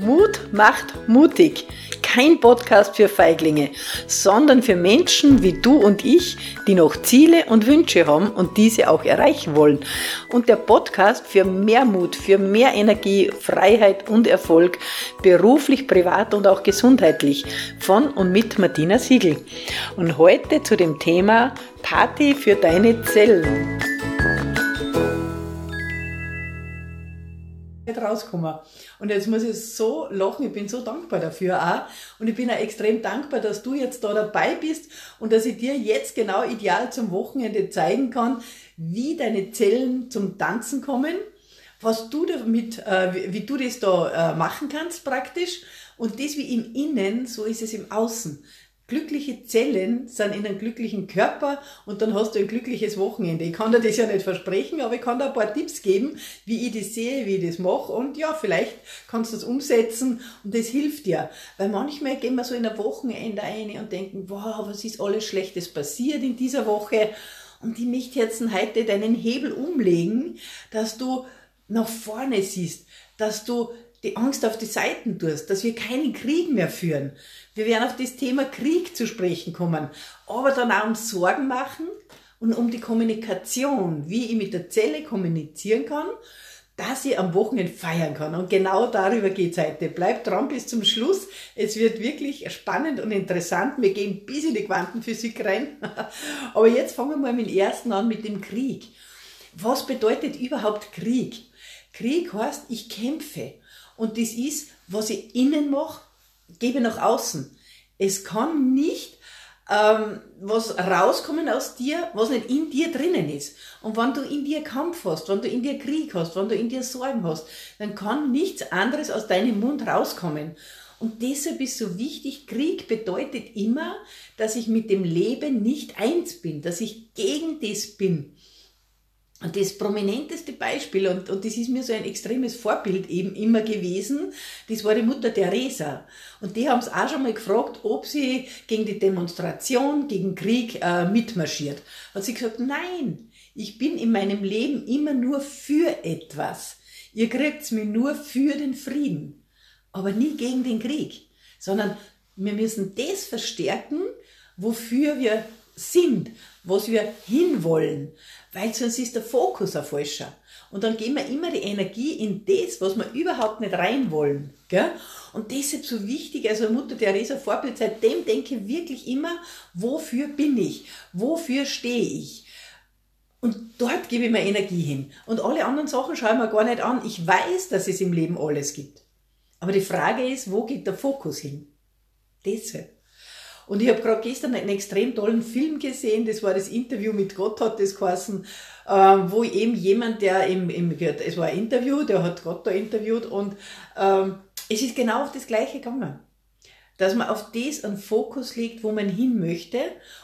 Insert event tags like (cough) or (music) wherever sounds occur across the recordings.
Mut macht mutig. Kein Podcast für Feiglinge, sondern für Menschen wie du und ich, die noch Ziele und Wünsche haben und diese auch erreichen wollen. Und der Podcast für mehr Mut, für mehr Energie, Freiheit und Erfolg, beruflich, privat und auch gesundheitlich. Von und mit Martina Siegel. Und heute zu dem Thema Party für deine Zellen. Rauskommen. Und jetzt muss ich so lachen, ich bin so dankbar dafür auch. Und ich bin auch extrem dankbar, dass du jetzt da dabei bist und dass ich dir jetzt genau ideal zum Wochenende zeigen kann, wie deine Zellen zum Tanzen kommen, was du damit, äh, wie, wie, du das da äh, machen kannst praktisch. Und das wie im Innen, so ist es im Außen glückliche Zellen sind in einem glücklichen Körper und dann hast du ein glückliches Wochenende. Ich kann dir das ja nicht versprechen, aber ich kann dir ein paar Tipps geben, wie ich das sehe, wie ich das mache und ja, vielleicht kannst du das umsetzen und das hilft dir. Weil manchmal gehen wir so in ein Wochenende ein und denken, wow, was ist alles Schlechtes passiert in dieser Woche und ich möchte heute deinen Hebel umlegen, dass du nach vorne siehst, dass du die Angst auf die Seiten tust, dass wir keinen Krieg mehr führen. Wir werden auf das Thema Krieg zu sprechen kommen, aber dann auch um Sorgen machen und um die Kommunikation, wie ich mit der Zelle kommunizieren kann, dass ich am Wochenende feiern kann. Und genau darüber geht's heute. Bleibt dran bis zum Schluss. Es wird wirklich spannend und interessant. Wir gehen bis in die Quantenphysik rein. (laughs) Aber jetzt fangen wir mal mit dem ersten an, mit dem Krieg. Was bedeutet überhaupt Krieg? Krieg heißt, ich kämpfe. Und das ist, was ich innen mache, gebe nach außen. Es kann nicht ähm, was rauskommen aus dir, was nicht in dir drinnen ist. Und wenn du in dir Kampf hast, wenn du in dir Krieg hast, wenn du in dir Sorgen hast, dann kann nichts anderes aus deinem Mund rauskommen. Und deshalb ist so wichtig, Krieg bedeutet immer, dass ich mit dem Leben nicht eins bin, dass ich gegen das bin. Und das prominenteste Beispiel, und, und das ist mir so ein extremes Vorbild eben immer gewesen, das war die Mutter Teresa. Und die haben es auch schon mal gefragt, ob sie gegen die Demonstration, gegen Krieg äh, mitmarschiert. Hat sie gesagt, nein, ich bin in meinem Leben immer nur für etwas. Ihr kriegt's mir nur für den Frieden, aber nie gegen den Krieg, sondern wir müssen das verstärken, wofür wir sind, was wir hinwollen, weil sonst ist der Fokus ein falscher. Und dann geben wir immer die Energie in das, was wir überhaupt nicht rein wollen. Gell? Und deshalb so wichtig, also Mutter Teresa Vorbild, seitdem denke ich wirklich immer, wofür bin ich? Wofür stehe ich? Und dort gebe ich mir Energie hin. Und alle anderen Sachen schaue ich mir gar nicht an. Ich weiß, dass es im Leben alles gibt. Aber die Frage ist, wo geht der Fokus hin? Deshalb. Und ich habe gerade gestern einen extrem tollen Film gesehen, das war das Interview mit Gott, hat das geheißen, äh, wo eben jemand, der im, im, es war ein Interview, der hat Gott da interviewt und ähm, es ist genau auf das Gleiche gegangen. Dass man auf das einen Fokus legt, wo man hin möchte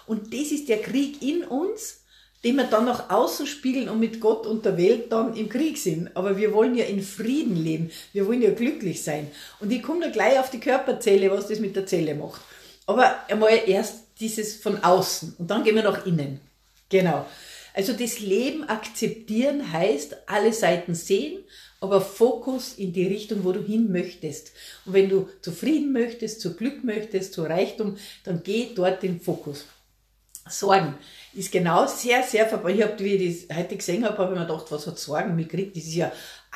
und das ist der Krieg in uns, den wir dann nach außen spiegeln und mit Gott und der Welt dann im Krieg sind. Aber wir wollen ja in Frieden leben. Wir wollen ja glücklich sein. Und ich komme da gleich auf die Körperzelle, was das mit der Zelle macht. Aber einmal erst dieses von außen und dann gehen wir nach innen. Genau. Also das Leben akzeptieren heißt alle Seiten sehen, aber Fokus in die Richtung, wo du hin möchtest. Und wenn du zufrieden möchtest, zu Glück möchtest, zu Reichtum, dann geh dort den Fokus. Sorgen ist genau sehr, sehr verbunden. Ich habe, wie ich das heute gesehen habe, habe ich mir gedacht, was hat Sorgen mitgekriegt? Das ist ja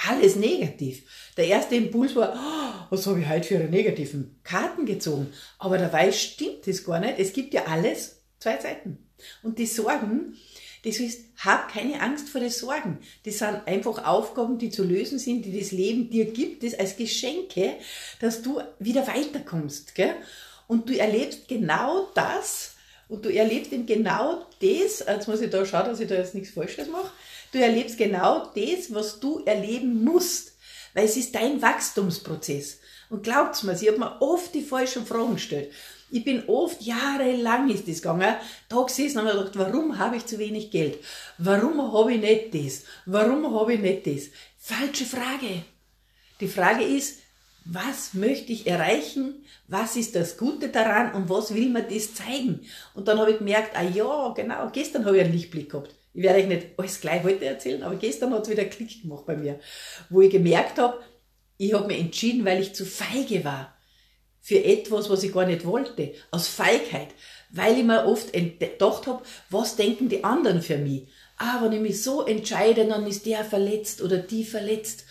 alles negativ. Der erste Impuls war, oh, was habe ich heute für eine negativen Karten gezogen? Aber dabei stimmt das gar nicht. Es gibt ja alles zwei Seiten. Und die Sorgen, das ist, hab keine Angst vor den Sorgen. Das sind einfach Aufgaben, die zu lösen sind, die das Leben dir gibt, das als Geschenke, dass du wieder weiterkommst, gell? Und du erlebst genau das, und du erlebst eben genau das, jetzt muss ich da schauen, dass ich da jetzt nichts Falsches mache, du erlebst genau das, was du erleben musst, weil es ist dein Wachstumsprozess. Und glaubt's mir, ich habe mir oft die falschen Fragen gestellt. Ich bin oft, jahrelang ist das gegangen, da gesessen und habe gedacht, warum habe ich zu wenig Geld? Warum habe ich nicht das? Warum habe ich nicht das? Falsche Frage. Die Frage ist, was möchte ich erreichen, was ist das Gute daran und was will mir das zeigen. Und dann habe ich gemerkt, ah ja, genau, gestern habe ich einen Lichtblick gehabt. Ich werde euch nicht alles gleich heute erzählen, aber gestern hat es wieder Klick gemacht bei mir, wo ich gemerkt habe, ich habe mich entschieden, weil ich zu feige war für etwas, was ich gar nicht wollte, aus Feigheit, weil ich mir oft gedacht habe, was denken die anderen für mich? Ah, wenn ich mich so entscheide, dann ist der verletzt oder die verletzt.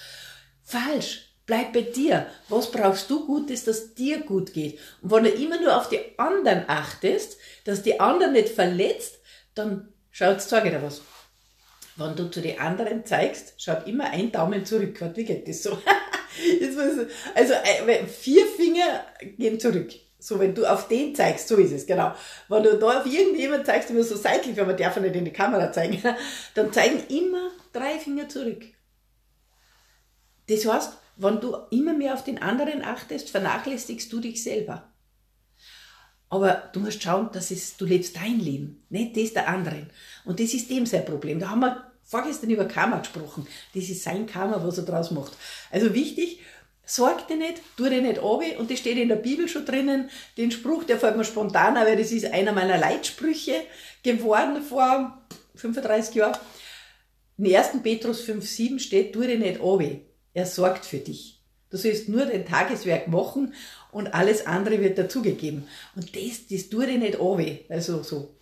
Falsch. Bleib bei dir. Was brauchst du Gutes, dass dir gut geht? Und wenn du immer nur auf die anderen achtest, dass die anderen nicht verletzt, dann schaut, zeige dir was. Wenn du zu den anderen zeigst, schaut immer ein Daumen zurück. Wie geht das so? (laughs) also äh, vier Finger gehen zurück. So, wenn du auf den zeigst, so ist es, genau. Wenn du da auf irgendjemand zeigst, immer so seitlich, wenn man darf nicht in die Kamera zeigen, (laughs) dann zeigen immer drei Finger zurück. Das heißt, wenn du immer mehr auf den anderen achtest, vernachlässigst du dich selber. Aber du musst schauen, dass es, du lebst dein Leben, nicht das der anderen. Und das ist dem sein Problem. Da haben wir vorgestern über Karma gesprochen. Das ist sein Karma, was er draus macht. Also wichtig, sorg dir nicht, tu dir nicht ab. Und das steht in der Bibel schon drinnen. Den Spruch, der fällt mir spontan, aber das ist einer meiner Leitsprüche geworden vor 35 Jahren. In 1. Petrus 5,7 steht, tu dir nicht ab. Er sorgt für dich. Du sollst nur dein Tageswerk machen und alles andere wird dazugegeben. Und das, das tu dir nicht ab. Also so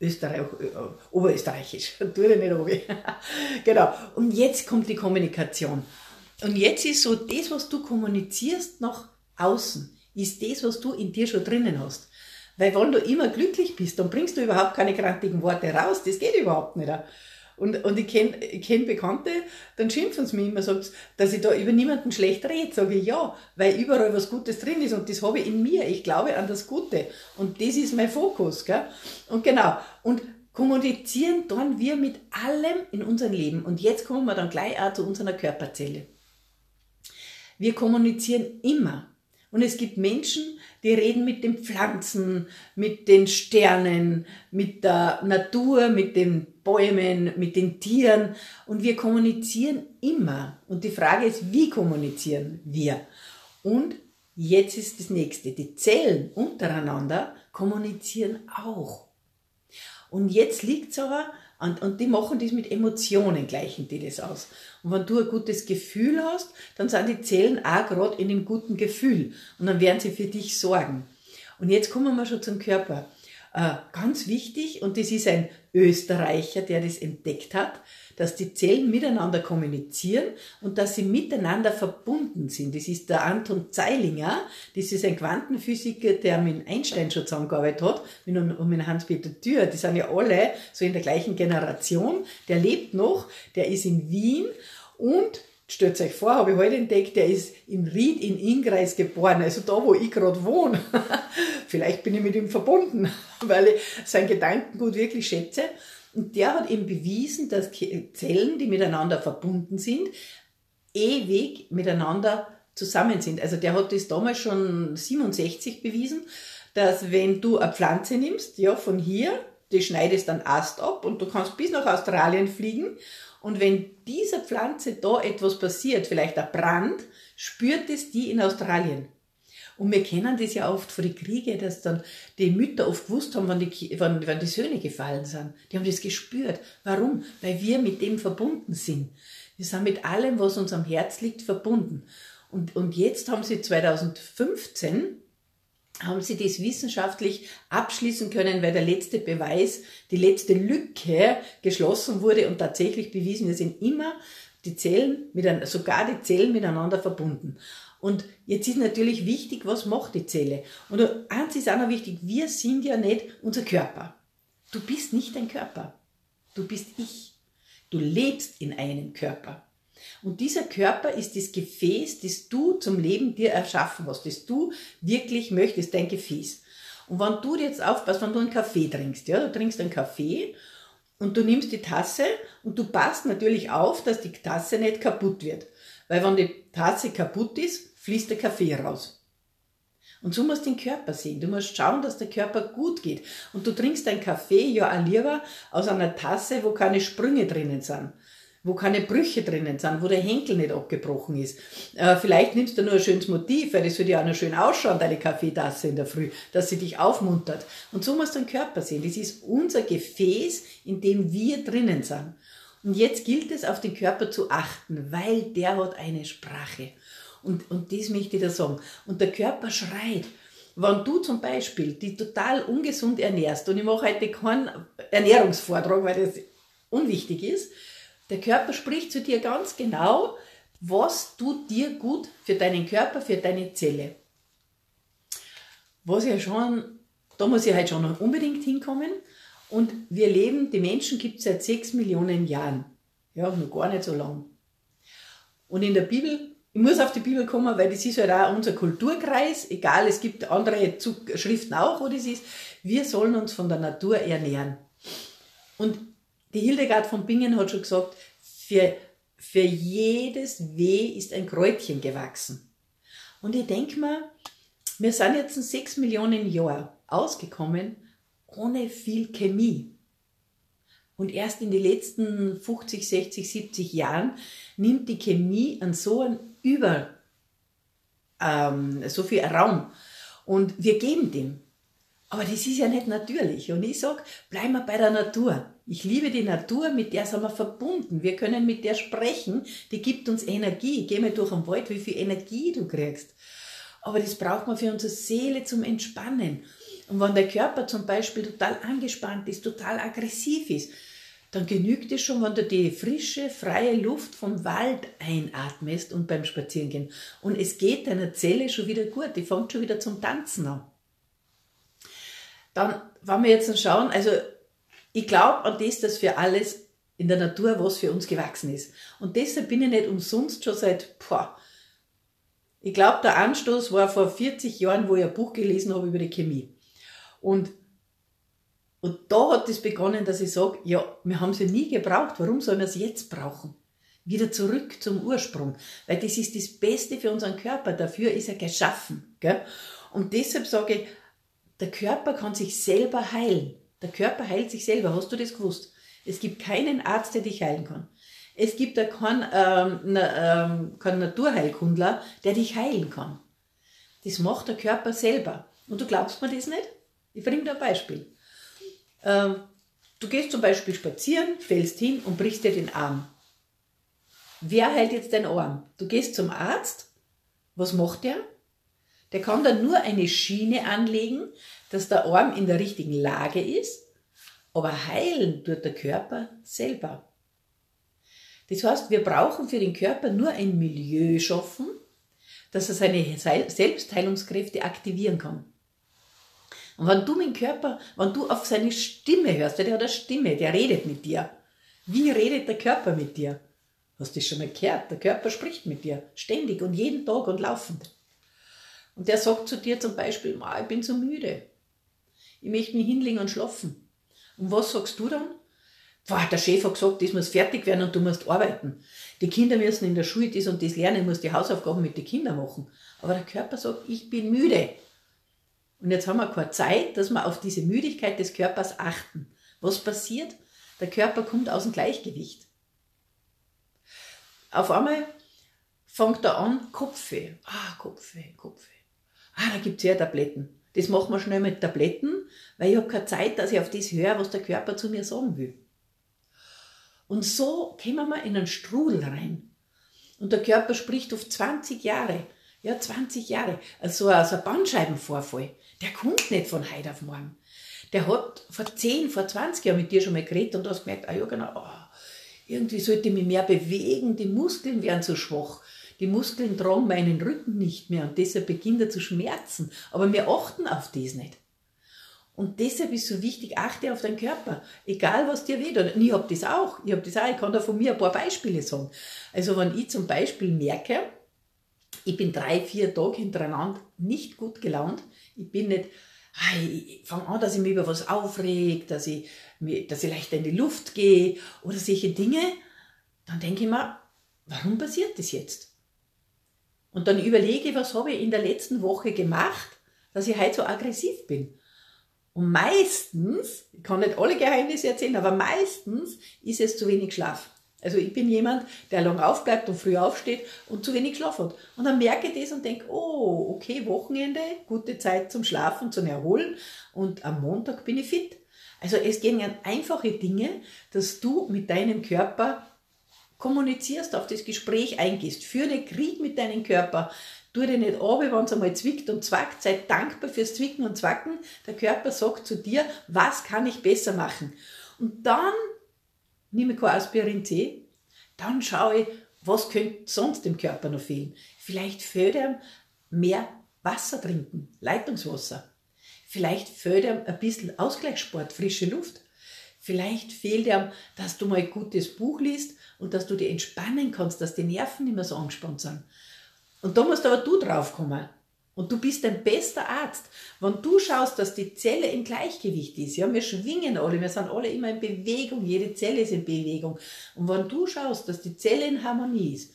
Österreich, äh, Oberösterreichisch. (laughs) tu dir nicht ab. (laughs) genau. Und jetzt kommt die Kommunikation. Und jetzt ist so, das, was du kommunizierst nach außen, ist das, was du in dir schon drinnen hast. Weil wenn du immer glücklich bist, dann bringst du überhaupt keine krantigen Worte raus. Das geht überhaupt nicht. Und, und ich kenne kenn Bekannte, dann schimpfen sie mich immer, sagt, dass ich da über niemanden schlecht rede. Sage ich ja, weil überall was Gutes drin ist und das habe ich in mir. Ich glaube an das Gute. Und das ist mein Fokus. Gell? Und genau. Und kommunizieren dann wir mit allem in unserem Leben. Und jetzt kommen wir dann gleich auch zu unserer Körperzelle. Wir kommunizieren immer. Und es gibt Menschen, die reden mit den Pflanzen, mit den Sternen, mit der Natur, mit den Bäumen, mit den Tieren. Und wir kommunizieren immer. Und die Frage ist, wie kommunizieren wir? Und jetzt ist das nächste. Die Zellen untereinander kommunizieren auch. Und jetzt liegt es aber und, und die machen das mit Emotionen, gleichen die das aus. Und wenn du ein gutes Gefühl hast, dann sind die Zellen auch gerade in einem guten Gefühl. Und dann werden sie für dich sorgen. Und jetzt kommen wir schon zum Körper. Äh, ganz wichtig, und das ist ein Österreicher, der das entdeckt hat, dass die Zellen miteinander kommunizieren und dass sie miteinander verbunden sind. Das ist der Anton Zeilinger, das ist ein Quantenphysiker, der mit Einstein schon zusammengearbeitet hat, und mit Hans-Peter Thür. Die sind ja alle so in der gleichen Generation. Der lebt noch, der ist in Wien und Stellt euch vor, habe ich heute entdeckt, der ist in Ried in Ingreis geboren, also da, wo ich gerade wohne. (laughs) Vielleicht bin ich mit ihm verbunden, (laughs) weil ich sein Gedankengut wirklich schätze. Und der hat eben bewiesen, dass Zellen, die miteinander verbunden sind, ewig miteinander zusammen sind. Also der hat das damals schon 67 bewiesen, dass wenn du eine Pflanze nimmst, ja, von hier, die schneidest dann Ast ab und du kannst bis nach Australien fliegen und wenn dieser Pflanze da etwas passiert, vielleicht ein Brand, spürt es die in Australien. Und wir kennen das ja oft vor den Kriegen, dass dann die Mütter oft gewusst haben, wann die, wann, wann die Söhne gefallen sind. Die haben das gespürt. Warum? Weil wir mit dem verbunden sind. Wir sind mit allem, was uns am Herz liegt, verbunden. Und, und jetzt haben sie 2015 haben sie das wissenschaftlich abschließen können, weil der letzte Beweis, die letzte Lücke geschlossen wurde und tatsächlich bewiesen, wir sind immer die Zellen, sogar die Zellen miteinander verbunden. Und jetzt ist natürlich wichtig, was macht die Zelle? Und eins ist auch noch wichtig, wir sind ja nicht unser Körper. Du bist nicht dein Körper. Du bist ich. Du lebst in einem Körper. Und dieser Körper ist das Gefäß, das du zum Leben dir erschaffen hast, das du wirklich möchtest, dein Gefäß. Und wenn du jetzt aufpasst, wenn du einen Kaffee trinkst, ja, du trinkst einen Kaffee und du nimmst die Tasse und du passt natürlich auf, dass die Tasse nicht kaputt wird. Weil wenn die Tasse kaputt ist, fließt der Kaffee raus. Und so musst du den Körper sehen. Du musst schauen, dass der Körper gut geht. Und du trinkst deinen Kaffee ja lieber aus einer Tasse, wo keine Sprünge drinnen sind. Wo keine Brüche drinnen sind, wo der Henkel nicht abgebrochen ist. Äh, vielleicht nimmst du nur ein schönes Motiv, weil das soll ja auch noch schön ausschauen, deine Kaffeetasse in der Früh, dass sie dich aufmuntert. Und so musst du den Körper sehen. Das ist unser Gefäß, in dem wir drinnen sind. Und jetzt gilt es, auf den Körper zu achten, weil der hat eine Sprache. Und, und das möchte ich da sagen. Und der Körper schreit. Wenn du zum Beispiel die total ungesund ernährst, und ich mache heute keinen Ernährungsvortrag, weil das unwichtig ist, der Körper spricht zu dir ganz genau, was tut dir gut für deinen Körper, für deine Zelle. Was ja schon, da muss ich halt schon unbedingt hinkommen. Und wir leben, die Menschen gibt es seit sechs Millionen Jahren. Ja, noch gar nicht so lang. Und in der Bibel, ich muss auf die Bibel kommen, weil das ist halt auch unser Kulturkreis, egal, es gibt andere Schriften auch, wo das ist. Wir sollen uns von der Natur ernähren. Und die Hildegard von Bingen hat schon gesagt, für, für jedes Weh ist ein Kräutchen gewachsen. Und ich denke mir, wir sind jetzt in sechs Millionen Jahren ausgekommen ohne viel Chemie. Und erst in den letzten 50, 60, 70 Jahren nimmt die Chemie an so einen Über, ähm, so viel Raum. Und wir geben dem. Aber das ist ja nicht natürlich. Und ich sag, bleib mal bei der Natur. Ich liebe die Natur, mit der sind wir verbunden. Wir können mit der sprechen, die gibt uns Energie. Geh mal durch den Wald, wie viel Energie du kriegst. Aber das braucht man für unsere Seele zum Entspannen. Und wenn der Körper zum Beispiel total angespannt ist, total aggressiv ist, dann genügt es schon, wenn du die frische, freie Luft vom Wald einatmest und beim Spazierengehen. Und es geht deiner Zelle schon wieder gut, die fängt schon wieder zum Tanzen an. Dann, wenn wir jetzt schauen, also ich glaube an das, dass für alles in der Natur was für uns gewachsen ist. Und deshalb bin ich nicht umsonst schon seit, boah, ich glaube, der Anstoß war vor 40 Jahren, wo ich ein Buch gelesen habe über die Chemie. Und, und da hat es das begonnen, dass ich sage, ja, wir haben sie nie gebraucht, warum sollen wir es jetzt brauchen? Wieder zurück zum Ursprung, weil das ist das Beste für unseren Körper, dafür ist er geschaffen. Gell? Und deshalb sage ich, der Körper kann sich selber heilen. Der Körper heilt sich selber. Hast du das gewusst? Es gibt keinen Arzt, der dich heilen kann. Es gibt auch keinen, ähm, ähm, keinen Naturheilkundler, der dich heilen kann. Das macht der Körper selber. Und du glaubst mir das nicht? Ich bringe dir ein Beispiel. Ähm, du gehst zum Beispiel spazieren, fällst hin und brichst dir den Arm. Wer heilt jetzt deinen Arm? Du gehst zum Arzt. Was macht der? Der kann dann nur eine Schiene anlegen, dass der Arm in der richtigen Lage ist, aber heilen tut der Körper selber. Das heißt, wir brauchen für den Körper nur ein Milieu schaffen, dass er seine Selbstheilungskräfte aktivieren kann. Und wenn du mit Körper, wenn du auf seine Stimme hörst, der hat eine Stimme, der redet mit dir. Wie redet der Körper mit dir? Hast du das schon mal gehört? Der Körper spricht mit dir. Ständig und jeden Tag und laufend. Und der sagt zu dir zum Beispiel, ich bin so müde. Ich möchte mich hinlegen und schlafen. Und was sagst du dann? Boah, der Chef hat gesagt, das muss fertig werden und du musst arbeiten. Die Kinder müssen in der Schule das und das lernen, ich muss die Hausaufgaben mit den Kindern machen. Aber der Körper sagt, ich bin müde. Und jetzt haben wir keine Zeit, dass wir auf diese Müdigkeit des Körpers achten. Was passiert? Der Körper kommt aus dem Gleichgewicht. Auf einmal fängt er an, Kopfweh. Ah, Kopfweh, Kopfweh. Ah, da gibt es ja Tabletten. Das machen wir schnell mit Tabletten, weil ich habe keine Zeit, dass ich auf das höre, was der Körper zu mir sagen will. Und so kommen wir in einen Strudel rein. Und der Körper spricht auf 20 Jahre. Ja, 20 Jahre. Also, also ein Bandscheibenvorfall der kommt nicht von heute auf morgen. Der hat vor 10, vor 20 Jahren mit dir schon mal geredet und hast gemerkt, ah ja genau, oh, irgendwie sollte ich mich mehr bewegen, die Muskeln werden zu schwach. Die Muskeln tragen meinen Rücken nicht mehr und deshalb beginnt er zu schmerzen. Aber wir achten auf das nicht. Und deshalb ist so wichtig, achte auf deinen Körper. Egal was dir weht. Und ich hab das auch. Ich hab das auch. Ich kann da von mir ein paar Beispiele sagen. Also wenn ich zum Beispiel merke, ich bin drei, vier Tage hintereinander nicht gut gelaunt, ich bin nicht, ich fange an, dass ich mich über was aufreg, dass ich, dass ich leicht in die Luft gehe oder solche Dinge. Dann denke ich mir, warum passiert das jetzt? Und dann überlege was habe ich in der letzten Woche gemacht, dass ich heute so aggressiv bin. Und meistens, ich kann nicht alle Geheimnisse erzählen, aber meistens ist es zu wenig Schlaf. Also ich bin jemand, der lang aufbleibt und früh aufsteht und zu wenig Schlaf hat. Und dann merke ich das und denke, oh, okay, Wochenende, gute Zeit zum Schlafen, zum Erholen und am Montag bin ich fit. Also es gehen einfache Dinge, dass du mit deinem Körper kommunizierst, auf das Gespräch eingehst, führe einen Krieg mit deinem Körper, tu dir nicht ab, wenn es einmal zwickt und zwackt, sei dankbar fürs Zwicken und Zwacken. Der Körper sagt zu dir, was kann ich besser machen? Und dann nehme ich kein Aspirin C, dann schaue ich, was könnte sonst dem Körper noch fehlen. Vielleicht fehlt ihm mehr Wasser trinken, Leitungswasser. Vielleicht fehlt ihm ein bisschen Ausgleichssport, frische Luft. Vielleicht fehlt ihm, dass du mal ein gutes Buch liest und dass du dich entspannen kannst, dass die Nerven nicht mehr so angespannt sind. Und da musst aber du draufkommen. Und du bist dein bester Arzt. Wenn du schaust, dass die Zelle im Gleichgewicht ist, ja, wir schwingen alle, wir sind alle immer in Bewegung, jede Zelle ist in Bewegung. Und wenn du schaust, dass die Zelle in Harmonie ist,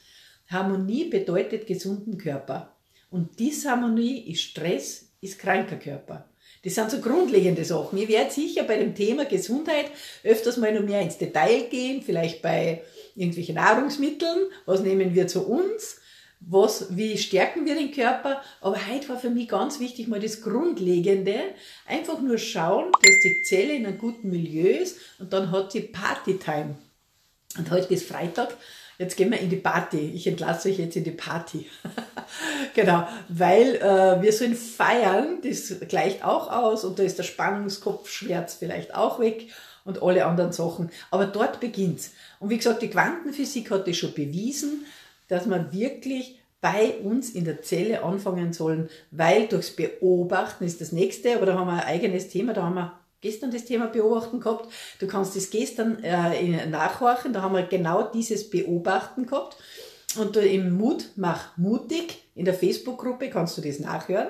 Harmonie bedeutet gesunden Körper. Und Disharmonie ist Stress, ist kranker Körper. Das sind so grundlegende Sachen. Ich werde sicher bei dem Thema Gesundheit öfters mal noch mehr ins Detail gehen, vielleicht bei irgendwelchen Nahrungsmitteln. Was nehmen wir zu uns? Was, wie stärken wir den Körper? Aber heute war für mich ganz wichtig mal das Grundlegende. Einfach nur schauen, dass die Zelle in einem guten Milieu ist und dann hat sie Partytime. Und heute ist Freitag jetzt gehen wir in die Party. Ich entlasse euch jetzt in die Party. (laughs) genau, weil äh, wir sollen feiern, das gleicht auch aus und da ist der Spannungskopfschmerz vielleicht auch weg und alle anderen Sachen. Aber dort beginnt's. Und wie gesagt, die Quantenphysik hat das schon bewiesen, dass man wirklich bei uns in der Zelle anfangen sollen, weil durchs Beobachten ist das nächste, aber da haben wir ein eigenes Thema, da haben wir gestern das Thema Beobachten gehabt. Du kannst das gestern äh, nachhorchen, da haben wir genau dieses Beobachten gehabt. Und im Mut, mach mutig, in der Facebook-Gruppe kannst du das nachhören.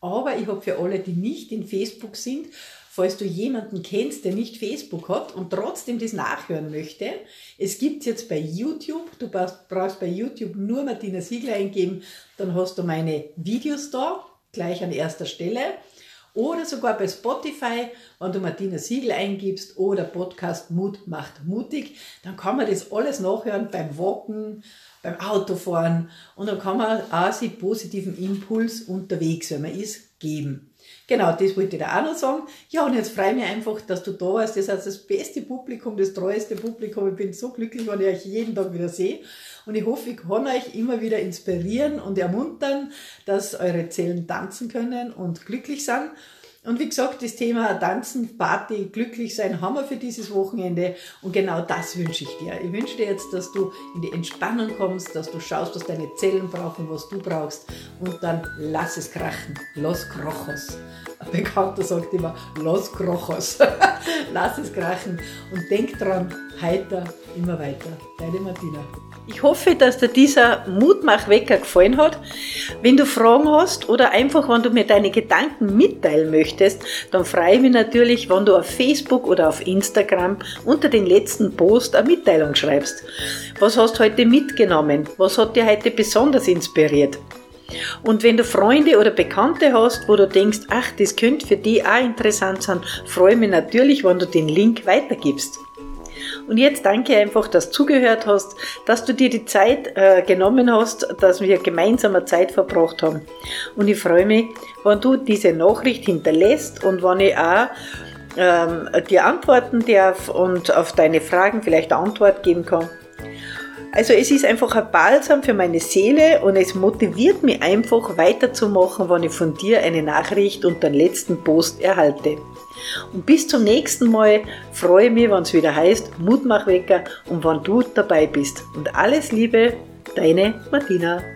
Aber ich habe für alle, die nicht in Facebook sind, falls du jemanden kennst, der nicht Facebook hat und trotzdem das nachhören möchte, es gibt jetzt bei YouTube, du brauchst, brauchst bei YouTube nur Martina Siegler eingeben, dann hast du meine Videos da, gleich an erster Stelle oder sogar bei Spotify, wenn du Martina Siegel eingibst oder Podcast Mut macht mutig, dann kann man das alles nachhören beim Walken, beim Autofahren und dann kann man auch sich positiven Impuls unterwegs, wenn man ist, geben. Genau, das wollte ich dir auch noch sagen. Ja, und jetzt freue ich mich einfach, dass du da warst. Das ist das beste Publikum, das treueste Publikum. Ich bin so glücklich, wenn ich euch jeden Tag wieder sehe. Und ich hoffe, ich kann euch immer wieder inspirieren und ermuntern, dass eure Zellen tanzen können und glücklich sind. Und wie gesagt, das Thema Tanzen, Party, glücklich sein haben wir für dieses Wochenende. Und genau das wünsche ich dir. Ich wünsche dir jetzt, dass du in die Entspannung kommst, dass du schaust, was deine Zellen brauchen, was du brauchst. Und dann lass es krachen. Los Krochos. Ein Bekannter sagt immer, los Krochos. (laughs) lass es krachen. Und denk dran, heiter, immer weiter. Deine Martina. Ich hoffe, dass dir dieser Mutmachwecker gefallen hat. Wenn du Fragen hast oder einfach, wenn du mir deine Gedanken mitteilen möchtest, dann freue ich mich natürlich, wenn du auf Facebook oder auf Instagram unter den letzten Post eine Mitteilung schreibst. Was hast du heute mitgenommen? Was hat dir heute besonders inspiriert? Und wenn du Freunde oder Bekannte hast, wo du denkst, ach, das könnte für die auch interessant sein, freue ich mich natürlich, wenn du den Link weitergibst. Und jetzt danke einfach, dass du zugehört hast, dass du dir die Zeit äh, genommen hast, dass wir gemeinsam eine Zeit verbracht haben. Und ich freue mich, wenn du diese Nachricht hinterlässt und wenn ich auch ähm, dir antworten darf und auf deine Fragen vielleicht eine Antwort geben kann. Also es ist einfach ein Balsam für meine Seele und es motiviert mich einfach weiterzumachen, wenn ich von dir eine Nachricht und den letzten Post erhalte. Und bis zum nächsten Mal freue ich mich, wenn es wieder heißt Mutmachwecker und wann du dabei bist. Und alles Liebe, deine Martina.